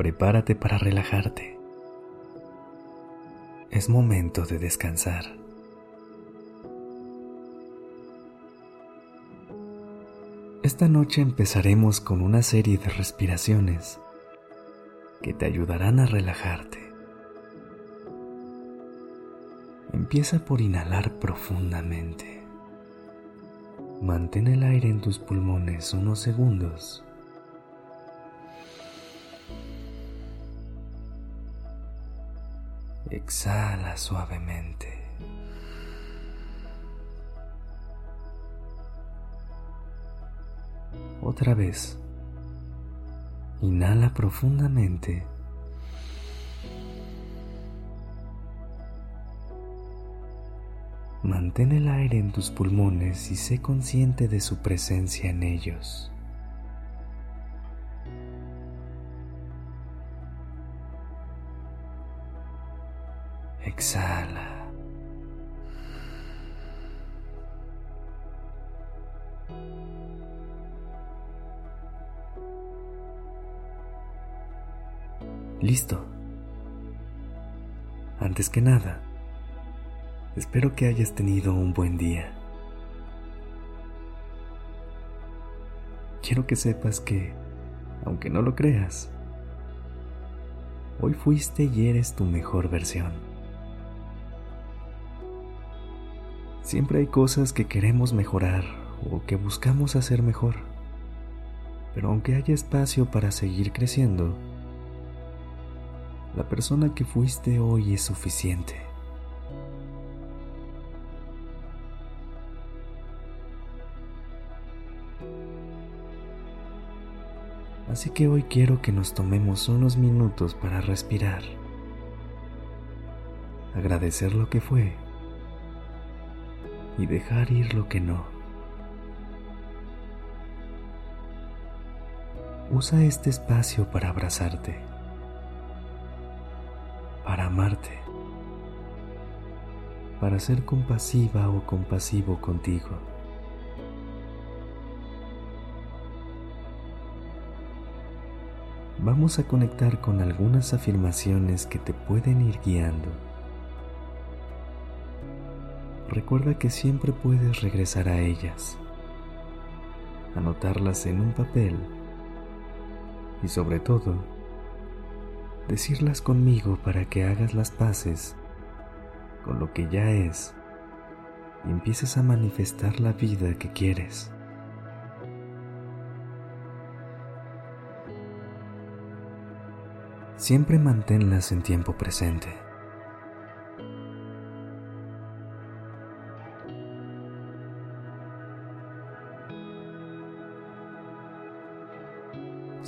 Prepárate para relajarte. Es momento de descansar. Esta noche empezaremos con una serie de respiraciones que te ayudarán a relajarte. Empieza por inhalar profundamente. Mantén el aire en tus pulmones unos segundos. Exhala suavemente. Otra vez. Inhala profundamente. Mantén el aire en tus pulmones y sé consciente de su presencia en ellos. Exhala. Listo. Antes que nada, espero que hayas tenido un buen día. Quiero que sepas que, aunque no lo creas, hoy fuiste y eres tu mejor versión. Siempre hay cosas que queremos mejorar o que buscamos hacer mejor, pero aunque haya espacio para seguir creciendo, la persona que fuiste hoy es suficiente. Así que hoy quiero que nos tomemos unos minutos para respirar, agradecer lo que fue y dejar ir lo que no. Usa este espacio para abrazarte para amarte, para ser compasiva o compasivo contigo. Vamos a conectar con algunas afirmaciones que te pueden ir guiando. Recuerda que siempre puedes regresar a ellas, anotarlas en un papel y sobre todo, decirlas conmigo para que hagas las paces con lo que ya es y empieces a manifestar la vida que quieres. Siempre manténlas en tiempo presente.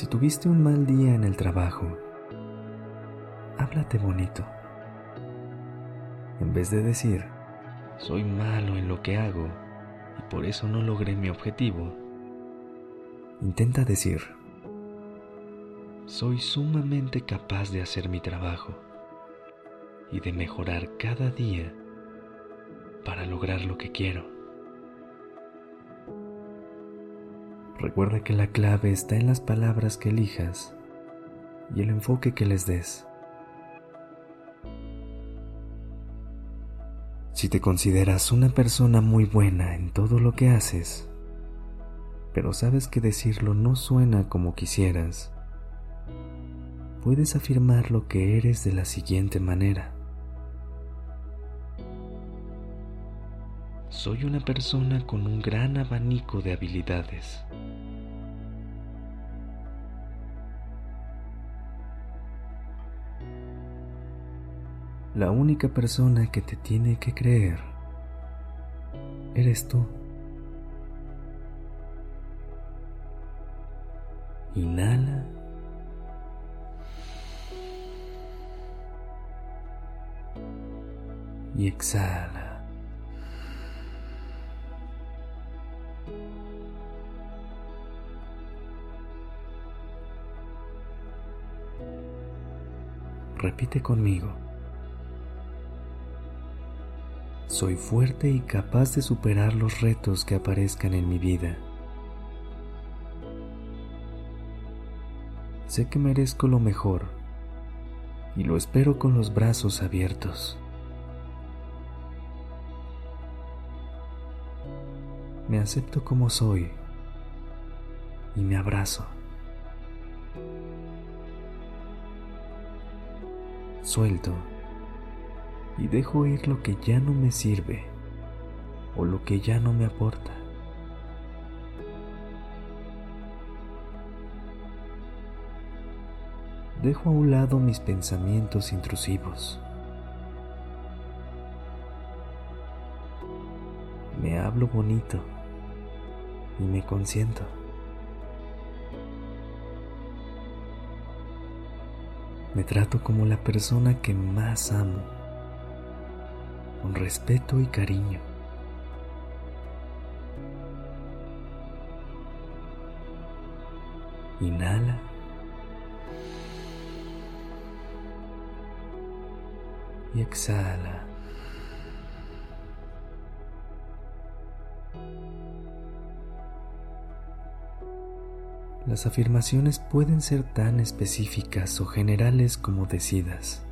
Si tuviste un mal día en el trabajo, háblate bonito. En vez de decir, soy malo en lo que hago y por eso no logré mi objetivo, intenta decir, soy sumamente capaz de hacer mi trabajo y de mejorar cada día para lograr lo que quiero. Recuerda que la clave está en las palabras que elijas y el enfoque que les des. Si te consideras una persona muy buena en todo lo que haces, pero sabes que decirlo no suena como quisieras, puedes afirmar lo que eres de la siguiente manera. Soy una persona con un gran abanico de habilidades. la única persona que te tiene que creer eres tú. Inhala. Y exhala. Repite conmigo. Soy fuerte y capaz de superar los retos que aparezcan en mi vida. Sé que merezco lo mejor y lo espero con los brazos abiertos. Me acepto como soy y me abrazo. Suelto y dejo ir lo que ya no me sirve o lo que ya no me aporta. Dejo a un lado mis pensamientos intrusivos. Me hablo bonito y me consiento. Me trato como la persona que más amo, con respeto y cariño. Inhala. Y exhala. Las afirmaciones pueden ser tan específicas o generales como decidas,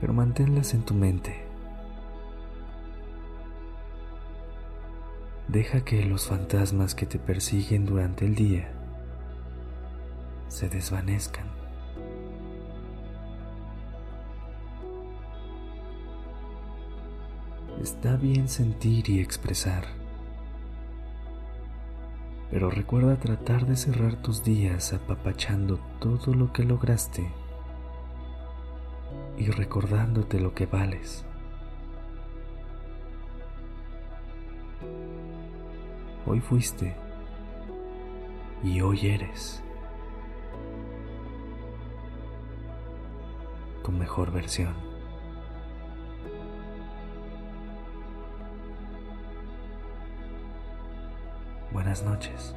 pero manténlas en tu mente. Deja que los fantasmas que te persiguen durante el día se desvanezcan. Está bien sentir y expresar pero recuerda tratar de cerrar tus días apapachando todo lo que lograste y recordándote lo que vales. Hoy fuiste y hoy eres tu mejor versión. Buenas noches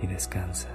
y descansa.